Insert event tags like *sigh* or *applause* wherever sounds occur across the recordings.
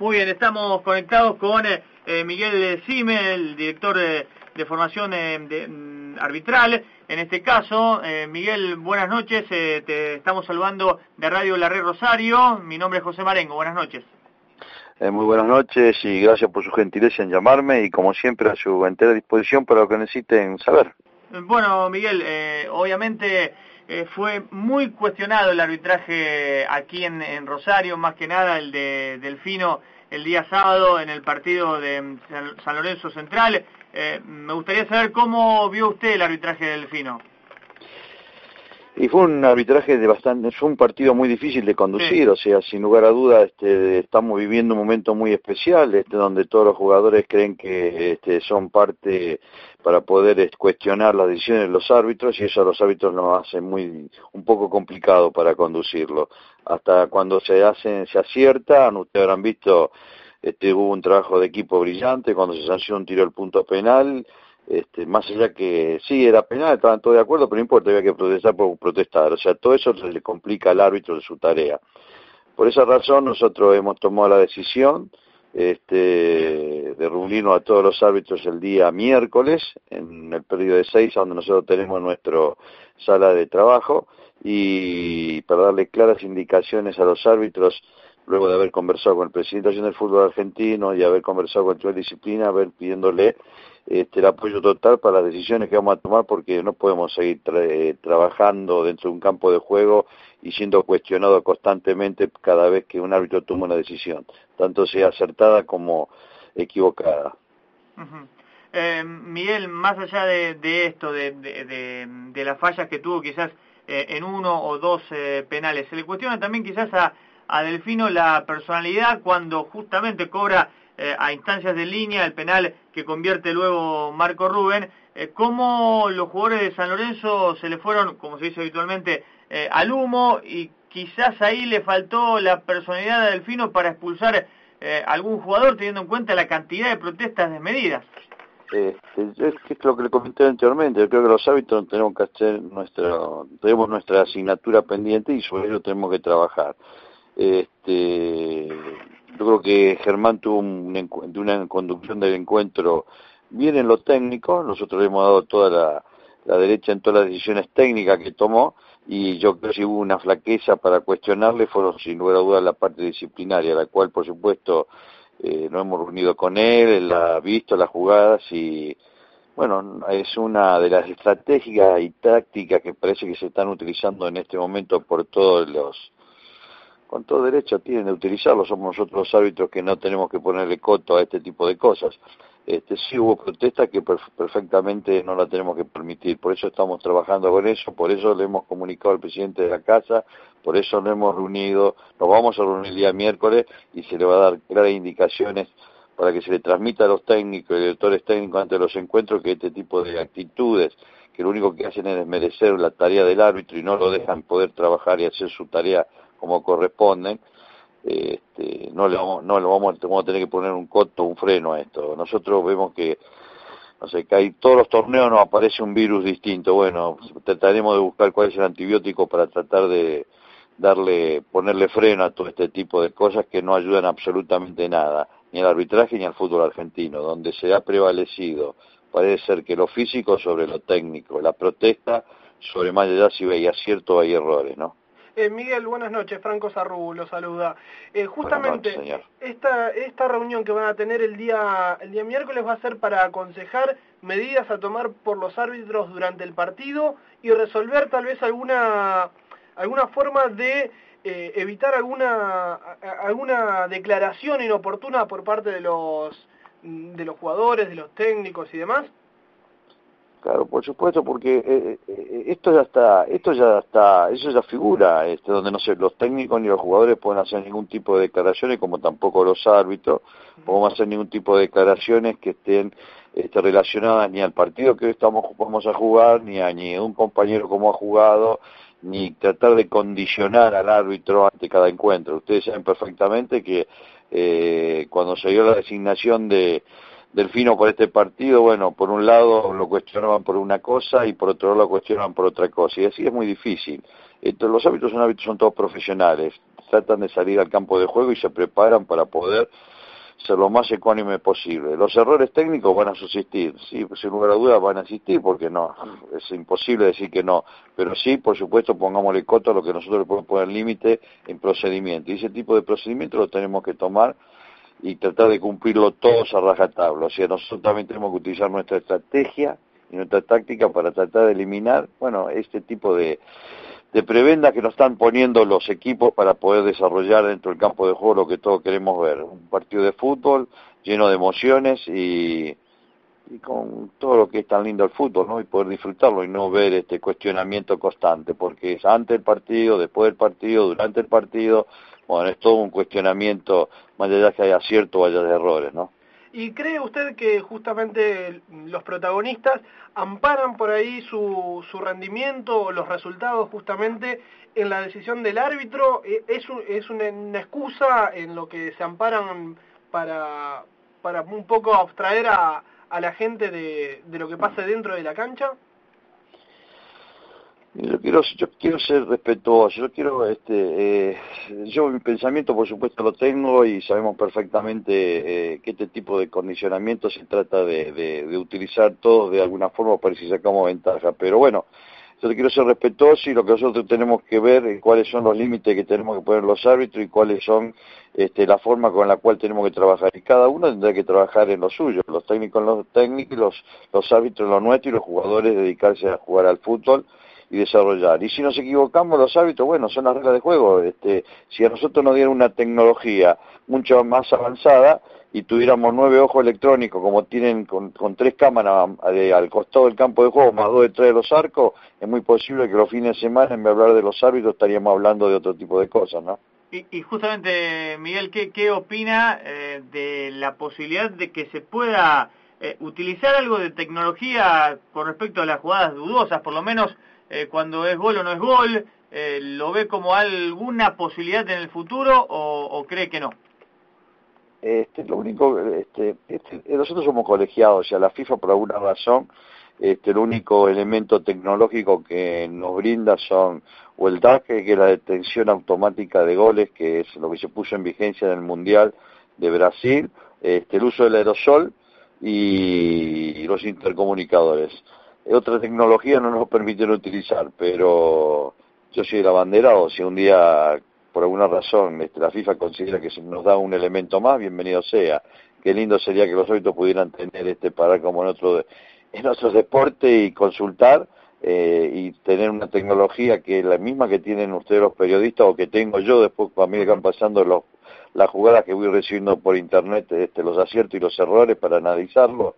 Muy bien, estamos conectados con eh, eh Miguel Sime, el director de, de formación eh, de, mm, arbitral. En este caso, eh, Miguel, buenas noches. Eh, te estamos saludando de Radio La Red Rosario. Mi nombre es José Marengo. Buenas noches. Eh, muy buenas noches y gracias por su gentileza en llamarme y como siempre a su entera disposición para lo que necesiten saber. Bueno, Miguel, eh, obviamente eh, fue muy cuestionado el arbitraje aquí en, Rosario, más que nada el de Delfino el día sábado en el partido de San Lorenzo Central. Eh, me gustaría saber cómo vio usted el arbitraje de Delfino. Y fue un arbitraje de bastante, fue un partido muy difícil de conducir, o sea, sin lugar a duda, este, estamos viviendo un momento muy especial, este, donde todos los jugadores creen que este, son parte para poder cuestionar las decisiones de los árbitros y eso a los árbitros lo hace muy, un poco complicado para conducirlo. Hasta cuando se hace, se acierta, ustedes habrán visto, este, hubo un trabajo de equipo brillante, cuando se sancionó un tiro al punto penal, este, más allá que sí era penal, estaban todos de acuerdo, pero no importa, había que protestar por protestar, o sea, todo eso le complica al árbitro de su tarea. Por esa razón nosotros hemos tomado la decisión este, de reunirnos a todos los árbitros el día miércoles, en el periodo de seis, donde nosotros tenemos nuestra sala de trabajo, y para darle claras indicaciones a los árbitros luego de haber conversado con el presidente del fútbol argentino y haber conversado con el de disciplina, haber pidiéndole este, el apoyo total para las decisiones que vamos a tomar porque no podemos seguir trabajando dentro de un campo de juego y siendo cuestionado constantemente cada vez que un árbitro toma una decisión, tanto sea acertada como equivocada. eh, Miguel, más allá de, esto, de, de, las fallas que tuvo quizás eh, en uno o dos eh, penales, se le cuestiona también quizás a, a Delfino la personalidad cuando justamente cobra eh, a instancias de línea, el penal que convierte luego Marco Rubén, eh, cómo los jugadores de San Lorenzo se le fueron, como se dice habitualmente, eh, al humo y quizás ahí le faltó la personalidad de Delfino para expulsar eh, algún jugador teniendo en cuenta la cantidad de protestas desmedidas. Este, es lo que le comenté anteriormente, yo creo que los hábitos tenemos que hacer nuestra, tenemos nuestra asignatura pendiente y sobre ello tenemos que trabajar. Este, yo creo que Germán tuvo una conducción del encuentro bien en lo técnico, nosotros le hemos dado toda la, derecha en todas las decisiones técnicas que tomó y yo creo que si hubo una flaqueza para cuestionarle. Fueron sin lugar a dudas la parte disciplinaria, la cual por supuesto eh, nos hemos reunido con él, él ha visto las jugadas y bueno, es una de las estratégicas y tácticas que parece que se están utilizando en este momento por todos los con todo derecho tienen de utilizarlo, somos nosotros los árbitros que no tenemos que ponerle coto a este tipo de cosas. Este, sí hubo protesta que perfectamente no la tenemos que permitir, por eso estamos trabajando con eso, por eso le hemos comunicado al presidente de la casa, por eso nos hemos reunido, nos vamos a reunir el día miércoles y se le va a dar claras indicaciones para que se le transmita a los técnicos y directores técnicos ante los encuentros que este tipo de actitudes que lo único que hacen es desmerecer la tarea del árbitro y no lo dejan poder trabajar y hacer su tarea como corresponden, este, no le vamos, no le vamos, a tener que poner un coto, un freno a esto. Nosotros vemos que, no sé, que hay todos los torneos nos aparece un virus distinto. Bueno, trataremos de buscar cuál es el antibiótico para tratar de darle, ponerle freno a todo este tipo de cosas que no ayudan absolutamente nada, ni al arbitraje ni al fútbol argentino, donde se ha prevalecido, parece ser que lo físico sobre lo técnico, la protesta sobre más allá si hay acierto o hay errores, ¿no? Eh, Miguel, buenas noches. Franco Sarru lo saluda. Eh, justamente esta esta reunión que van a tener el día el día miércoles va a ser para aconsejar medidas a tomar por los árbitros durante el partido y resolver tal vez alguna alguna forma de eh, evitar alguna alguna declaración inoportuna por parte de los de los jugadores, de los técnicos y demás. Claro, por supuesto, porque eh, eh, esto ya está, esto ya está, eso ya figura, este, donde no sé, los técnicos ni los jugadores pueden hacer ningún tipo de declaraciones, como tampoco los árbitros, podemos hacer ningún tipo de declaraciones que estén este, relacionadas ni al partido que hoy estamos vamos a jugar, ni a ni un compañero como ha jugado, ni tratar de condicionar al árbitro ante cada encuentro. Ustedes saben perfectamente que eh, cuando se dio la designación de Delfino por este partido, bueno, por un lado lo cuestionaban por una cosa y por otro lado lo cuestionaban por otra cosa. Y así es muy difícil. los hábitos son hábitos, son todos profesionales. Tratan de salir al campo de juego y se preparan para poder ser lo más ecuánime posible. Los errores técnicos van a subsistir, sí, sin lugar a dudas van a existir, porque no, es imposible decir que no, pero sí, por supuesto, pongámosle coto a lo que nosotros le podemos poner límite en procedimiento, y ese tipo de procedimiento lo tenemos que tomar y tratar de cumplirlo todos a rajatabla, o sea, nosotros también tenemos que utilizar nuestra estrategia y nuestra táctica para tratar de eliminar, bueno, este tipo de de prebenda que nos están poniendo los equipos para poder desarrollar dentro del campo de juego lo que todos queremos ver. Un partido de fútbol lleno de emociones y, con todo lo que es tan lindo el fútbol, ¿no? Y poder disfrutarlo y no ver este cuestionamiento constante, porque es antes del partido, después del partido, durante el partido, bueno, es todo un cuestionamiento, más allá que haya acierto o haya errores, ¿no? ¿Y cree usted que justamente los protagonistas amparan por ahí su, su rendimiento o los resultados justamente en la decisión del árbitro? ¿E, ¿Es, es una, excusa en lo que se amparan para, para un poco abstraer a, a la gente de, de lo que pasa dentro de la cancha? Yo quiero, yo quiero ser respetuoso, yo quiero, este, eh, yo mi pensamiento por supuesto lo tengo y sabemos perfectamente eh, que este tipo de condicionamiento se trata de, de, utilizar todos de alguna forma para si sacamos ventaja, pero bueno, yo quiero ser respetuoso y lo que nosotros tenemos que ver es cuáles son los límites que tenemos que poner los árbitros y cuáles son este, la forma con la cual tenemos que trabajar. Y cada uno tendrá que trabajar en lo suyo, los técnicos en los técnicos, los, los árbitros en lo nuestro y los jugadores dedicarse a jugar al fútbol y desarrollar. Y si nos equivocamos los hábitos, bueno, son las reglas de juego. Este, si a nosotros nos dieran una tecnología mucho más avanzada y tuviéramos nueve ojos electrónicos como tienen con, tres cámaras al costado del campo de juego, más dos detrás de los arcos, es muy posible que los fines de semana, en vez de hablar de los hábitos, estaríamos hablando de otro tipo de cosas, ¿no? Y, justamente, Miguel, ¿qué, qué opina eh, de la posibilidad de que se pueda eh, utilizar algo de tecnología con respecto a las jugadas dudosas, por lo menos eh, cuando es gol o no es gol? Eh, ¿Lo ve como alguna posibilidad en el futuro o, cree que no? Este, lo único, este, este, nosotros somos colegiados, sea, la FIFA por alguna razón, el único elemento tecnológico que nos brinda son o el DAC, que es la detención automática de goles, que es lo que se puso en vigencia en el Mundial de Brasil, el uso del aerosol y los intercomunicadores otra tecnología no nos permitieron utilizar, pero yo soy la bandera o si un día por alguna razón este, la FIFA considera que nos da un elemento más, bienvenido sea. Qué lindo sería que los hábitos pudieran tener este para como en otro en otros deportes y consultar eh, y tener una tecnología que es la misma que tienen ustedes los periodistas o que tengo yo después cuando me van pasando las jugadas que voy recibiendo por internet, este, los aciertos y los errores para analizarlos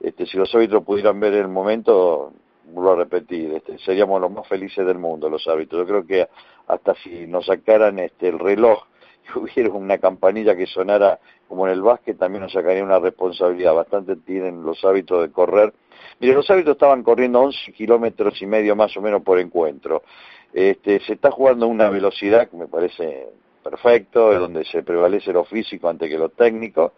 este, si los árbitros pudieran ver el momento, vuelvo a repetir, este, seríamos los más felices del mundo los árbitros. Yo creo que hasta si nos sacaran este, el reloj y *laughs* hubiera una campanilla que sonara como en el básquet, también nos sacaría una responsabilidad. Bastante tienen los hábitos de correr. Mire, los árbitros estaban corriendo 11 kilómetros y medio más o menos por encuentro. Este, se está jugando a una velocidad que me parece perfecto, donde se prevalece lo físico ante que lo técnico.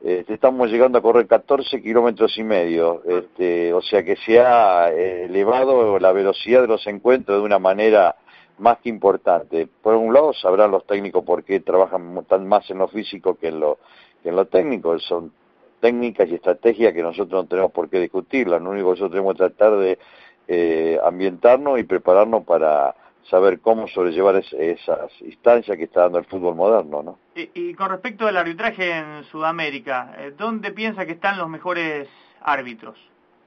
Este, estamos llegando a correr 14 kilómetros y medio, este, o sea que se ha eh, elevado la velocidad de los encuentros de una manera más que importante. Por un lado, sabrán los técnicos por qué trabajan tan más en lo físico que en lo, que en lo técnico. Son técnicas y estrategias que nosotros no tenemos por qué discutirlas. Lo único que nosotros tenemos que tratar de eh, ambientarnos y prepararnos para saber cómo sobrellevar esas instancias que está dando el fútbol moderno, ¿no? Y, con respecto al arbitraje en Sudamérica, eh, ¿dónde piensa que están los mejores árbitros?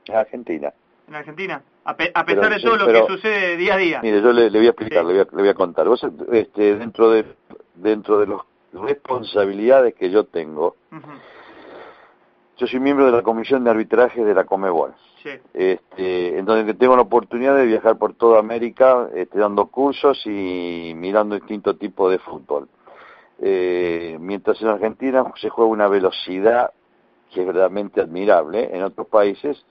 En Argentina. ¿En Argentina? A, pesar de todo lo que sucede día a día. Mire, yo le, voy a explicar, le, voy a, contar. este, dentro de dentro de las responsabilidades que yo tengo, yo soy miembro de la comisión de arbitraje de la Comebol. Sí. Este, en donde tengo la oportunidad de viajar por toda América este, dando cursos y mirando distintos tipos de fútbol. Eh, mientras en Argentina se juega una velocidad que es verdaderamente admirable, en otros países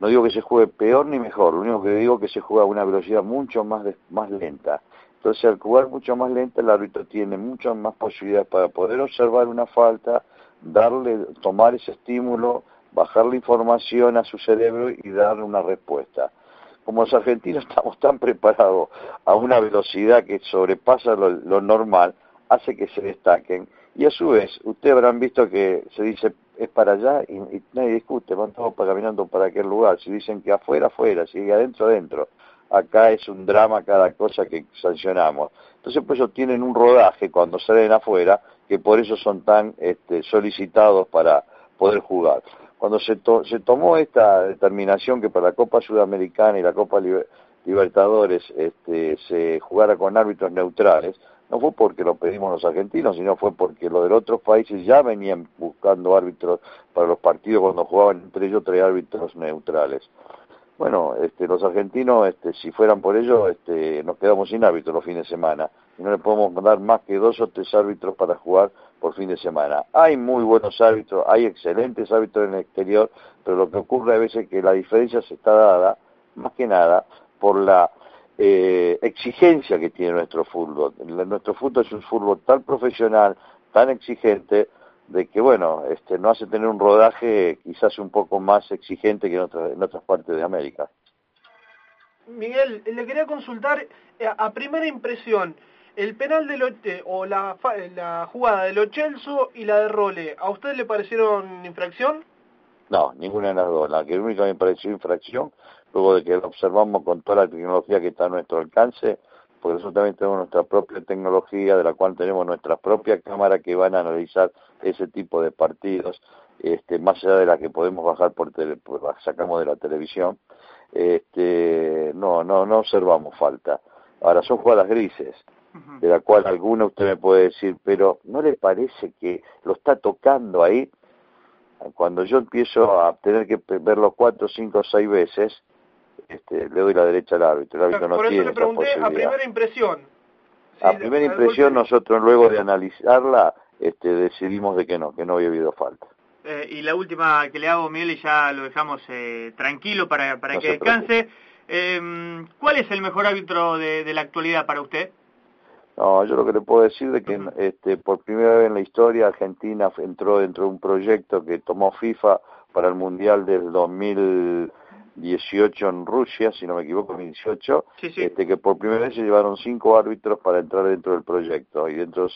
no digo que se juegue peor ni mejor, lo único que digo es que se juega a una velocidad mucho más, más lenta. Entonces al jugar mucho más lenta el árbitro tiene muchas más posibilidades para poder observar una falta, darle, tomar ese estímulo, bajar la información a su cerebro y darle una respuesta. Como los argentinos *laughs* estamos tan preparados a una velocidad que sobrepasa lo, normal, hace que se destaquen. Y a su vez, ustedes habrán visto que se dice es para allá y, nadie discute, van todos caminando para aquel lugar. Si dicen que afuera, afuera, si adentro, adentro. Acá es un drama cada cosa que sancionamos. Entonces, pues ellos tienen un rodaje cuando salen afuera que por eso son tan este, solicitados para poder jugar. Cuando se, tomó esta determinación que para la Copa Sudamericana y la Copa Libertadores este, se jugara con árbitros neutrales, no fue porque lo pedimos los argentinos, sino fue porque los de otros países ya venían buscando árbitros para los partidos cuando jugaban entre ellos tres árbitros neutrales. Bueno, este, los argentinos, este, si fueran por ello, este, nos quedamos sin árbitros los fines de semana y no le podemos dar más que dos o tres árbitros para jugar por fin de semana. Hay muy buenos árbitros, hay excelentes árbitros en el exterior, pero lo que ocurre a veces es que la diferencia se está dada, más que nada, por la eh, exigencia que tiene nuestro fútbol. Nuestro fútbol es un fútbol tan profesional, tan exigente, de que, bueno, este, no hace tener un rodaje quizás un poco más exigente que en, otras, en otras partes de América. Miguel, le quería consultar eh, a primera impresión, el penal de lo, o la, la jugada de Lo Celso y la de Role, ¿a usted le parecieron infracción? No, ninguna de las dos. La que única me pareció infracción, luego de que lo observamos con toda la tecnología que está a nuestro alcance, porque nosotros también tenemos nuestra propia tecnología, de la cual tenemos nuestras propias cámaras que van a analizar ese tipo de partidos, este, más allá de las que podemos bajar por tele, sacamos de la televisión, este, no, no, no observamos falta. Ahora son jugadas grises, de la cual alguna usted me puede decir, pero ¿no le parece que lo está tocando ahí? Cuando yo empiezo a tener que verlo cuatro, cinco, seis veces, este, le doy la derecha al árbitro. El árbitro no tiene le pregunté a primera impresión. a primera impresión nosotros luego de analizarla este, decidimos de que no, que no había habido falta. Eh, y la última que le hago, Miguel, y ya lo dejamos eh, tranquilo para, para que descanse. Eh, ¿Cuál es el mejor árbitro de, de, la actualidad para usted? No, yo lo que le puedo decir es que este, por primera vez en la historia Argentina entró dentro de un proyecto que tomó FIFA para el Mundial del 2000 18 en Rusia, si no me equivoco, 2018, Este, que por primera vez se llevaron cinco árbitros para entrar dentro del proyecto. Y dentro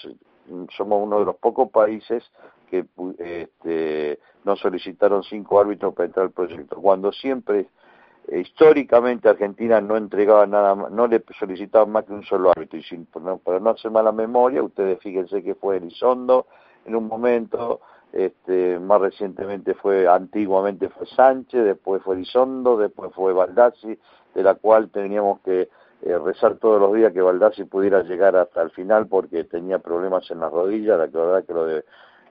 somos uno de los pocos países que este, no solicitaron cinco árbitros para entrar al proyecto. Cuando siempre, eh, históricamente, Argentina no entregaba nada no le solicitaba más que un solo árbitro. Y sin, para no hacer mala memoria, ustedes fíjense que fue Elizondo en un momento este, más recientemente fue, antiguamente fue Sánchez, después fue Elizondo, después fue Baldassi, de la cual teníamos que eh, rezar todos los días que Baldassi pudiera llegar hasta el final porque tenía problemas en las rodillas, la verdad que lo de,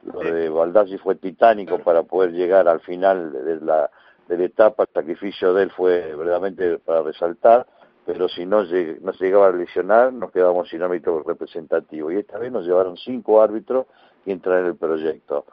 lo de Baldassi fue titánico para poder llegar al final de la, de la etapa, el sacrificio de él fue verdaderamente para resaltar, pero si no, no se llegaba a lesionar nos quedábamos sin árbitro representativo. Y esta vez nos llevaron cinco árbitros y entrar en el proyecto.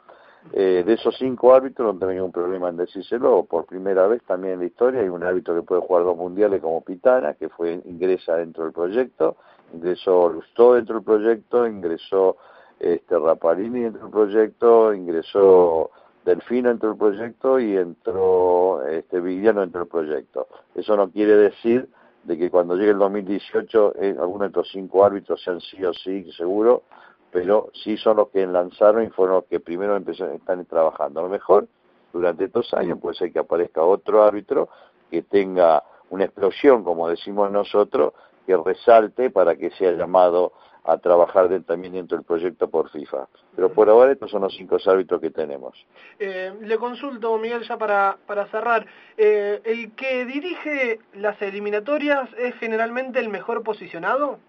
Eh, de esos cinco árbitros no tengo ningún problema en decírselo, por primera vez también en la historia hay un árbitro que puede jugar dos mundiales como Pitana, que fue ingresa dentro del proyecto, ingresó Lustó dentro del proyecto, ingresó este Raparini dentro del proyecto, ingresó Delfino dentro del proyecto y entró este Vigliano dentro del proyecto. Eso no quiere decir de que cuando llegue el 2018 eh, alguno de estos cinco árbitros sean sí o sí seguro pero sí son los que lanzaron y fueron los que primero empezaron, están trabajando. A lo mejor durante estos años puede ser que aparezca otro árbitro que tenga una explosión, como decimos nosotros, que resalte para que sea llamado a trabajar también dentro del proyecto por FIFA. Pero por ahora estos son los cinco árbitros que tenemos. Eh, le consulto, Miguel, ya para, para cerrar. Eh, ¿El que dirige las eliminatorias es generalmente el mejor posicionado?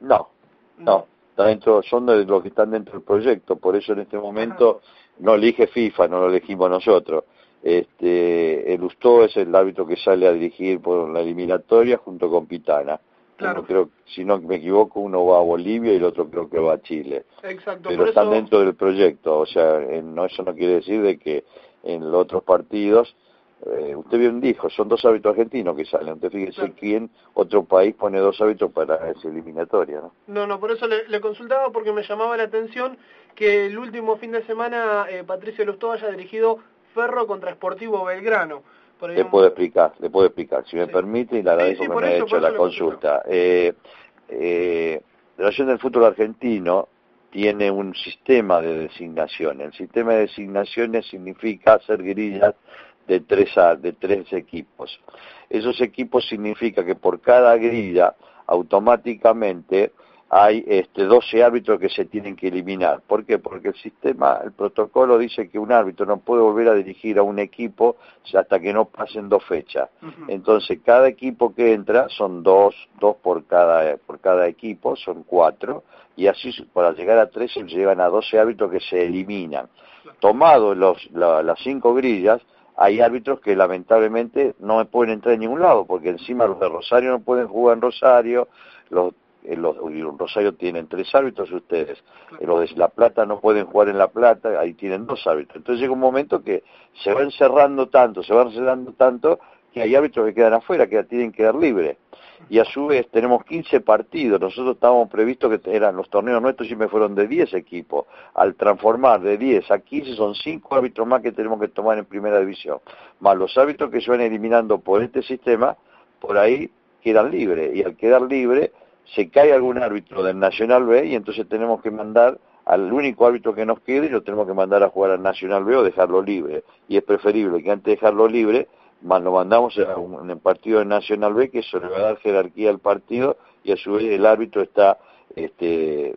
No, no. Está dentro, son de los que están dentro del proyecto, por eso en este momento no elige FIFA, no lo elegimos nosotros. Este, el Ustó es el árbitro que sale a dirigir por la eliminatoria junto con Pitana. creo, si no me equivoco, uno va a Bolivia y el otro creo que va a Chile. Exacto. Pero están dentro del proyecto, o sea, no, eso no quiere decir de que en los otros partidos eh, usted bien dijo, son dos hábitos argentinos que salen. Usted fíjese quién otro país pone dos hábitos para esa eliminatoria, ¿no? No, no, por eso le, consultaba porque me llamaba la atención que el último fin de semana eh, Patricio Lustó haya dirigido Ferro contra Sportivo Belgrano. le puedo explicar, le puedo explicar, si me permite, y le agradezco que me haya hecho la consulta. Eh, eh, Relación del Fútbol Argentino tiene un sistema de designación. El sistema de designaciones significa hacer grillas de tres, de tres equipos. Esos equipos significa que por cada grilla automáticamente hay este, 12 árbitros que se tienen que eliminar. ¿Por qué? Porque el sistema, el protocolo dice que un árbitro no puede volver a dirigir a un equipo hasta que no pasen dos fechas. Entonces, cada equipo que entra son dos, dos por cada, por cada equipo, son cuatro, y así para llegar a tres se llegan a 12 árbitros que se eliminan. Tomado los, las cinco grillas, hay árbitros que lamentablemente no pueden entrar en ningún lado, porque encima los de Rosario no pueden jugar en Rosario, los, eh, los Rosario tienen tres árbitros ustedes, eh, los de La Plata no pueden jugar en La Plata, ahí tienen dos árbitros. Entonces llega un momento que se va encerrando tanto, se va encerrando tanto, que hay árbitros que quedan afuera, que tienen que quedar libres y a su vez tenemos 15 partidos. Nosotros estábamos previstos que eran los torneos nuestros me fueron de 10 equipos. Al transformar de 10 a 15 son 5 árbitros más que tenemos que tomar en primera división. Más los árbitros que se van eliminando por este sistema, por ahí quedan libres. Y al quedar libre, se cae algún árbitro del Nacional B y entonces tenemos que mandar al único árbitro que nos quede y lo tenemos que mandar a jugar al Nacional B o dejarlo libre. Y es preferible que antes de dejarlo libre lo mandamos a un, partido de Nacional B que eso le va a dar jerarquía al partido y a su vez el árbitro está este,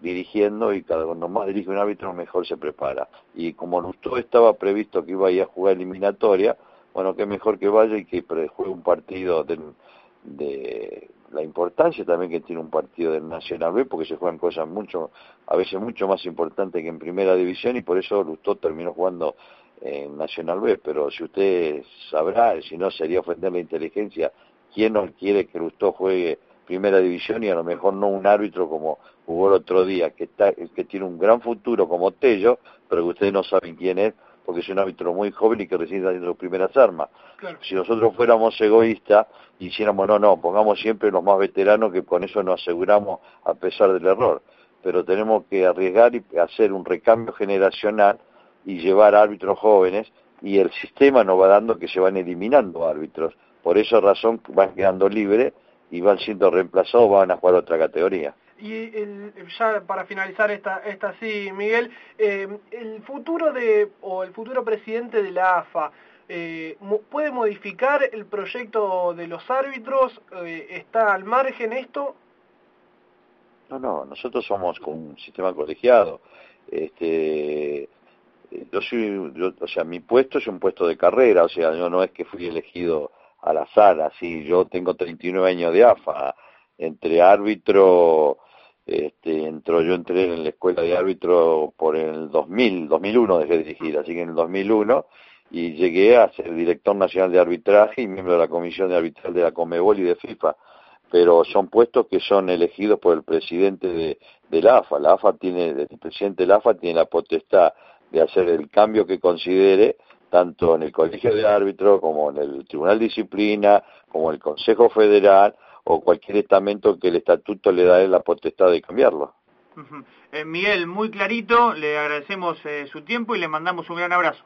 dirigiendo y cada cuando más dirige un árbitro mejor se prepara. Y como todo estaba previsto que iba a ir a jugar eliminatoria, bueno, qué mejor que vaya y que juegue un partido de, de la importancia también que tiene un partido del Nacional B, porque se juegan cosas mucho, a veces mucho más importantes que en primera división y por eso Lustó terminó jugando en Nacional B, pero si usted sabrá, si no sería ofender la inteligencia, quién no quiere que Lustó juegue primera división y a lo mejor no un árbitro como jugó el otro día, que, está, que tiene un gran futuro como Tello, pero que ustedes no saben quién es, porque es un árbitro muy joven y que recién está haciendo sus primeras armas. Si nosotros fuéramos egoístas, hiciéramos, no, no, pongamos siempre los más veteranos que con eso nos aseguramos a pesar del error. Pero tenemos que arriesgar y hacer un recambio generacional y llevar árbitros jóvenes y el sistema nos va dando que se van eliminando árbitros. Por esa razón van quedando libres y van siendo reemplazados, van a jugar otra categoría. Y ya para finalizar esta, esta sí, Miguel, eh, el futuro de, o el futuro presidente de la AFA, eh, ¿puede modificar el proyecto de los árbitros? Eh, ¿Está al margen esto? No, no, nosotros somos con un sistema colegiado. Este, yo soy, o sea, mi puesto es un puesto de carrera, o sea, yo no es que fui elegido al azar, así, yo tengo 39 años de AFA, entre árbitro, este, yo entré en la escuela de árbitro por el 2000, 2001 dejé de dirigir, así que en el 2001, y llegué a ser director nacional de arbitraje y miembro de la comisión de arbitral de la Comebol y de FIFA, pero son puestos que son elegidos por el presidente de, de AFA, la AFA tiene, el presidente de la AFA tiene la potestad de hacer el cambio que considere, tanto en el Colegio de Árbitros como en el Tribunal de Disciplina, como en el Consejo Federal o cualquier estamento que el estatuto le da la potestad de cambiarlo. Eh, Miguel, muy clarito, le agradecemos eh, su tiempo y le mandamos un gran abrazo.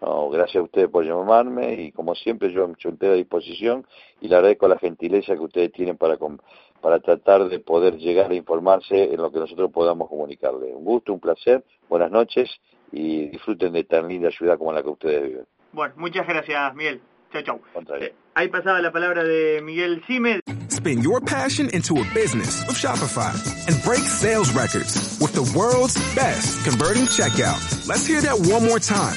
No, gracias a ustedes por llamarme y como siempre yo me a disposición y le agradezco la gentileza que ustedes tienen para, para tratar de poder llegar a informarse en lo que nosotros podamos comunicarle. Un gusto, un placer, buenas noches y disfruten de tan linda ciudad como la que ustedes viven. Bueno, muchas gracias, Miguel. Chao, chao. Eh, ahí pasaba la palabra de Miguel Cime. Spin your passion into a business with Shopify and break sales records with the world's best converting checkout. Let's hear that one more time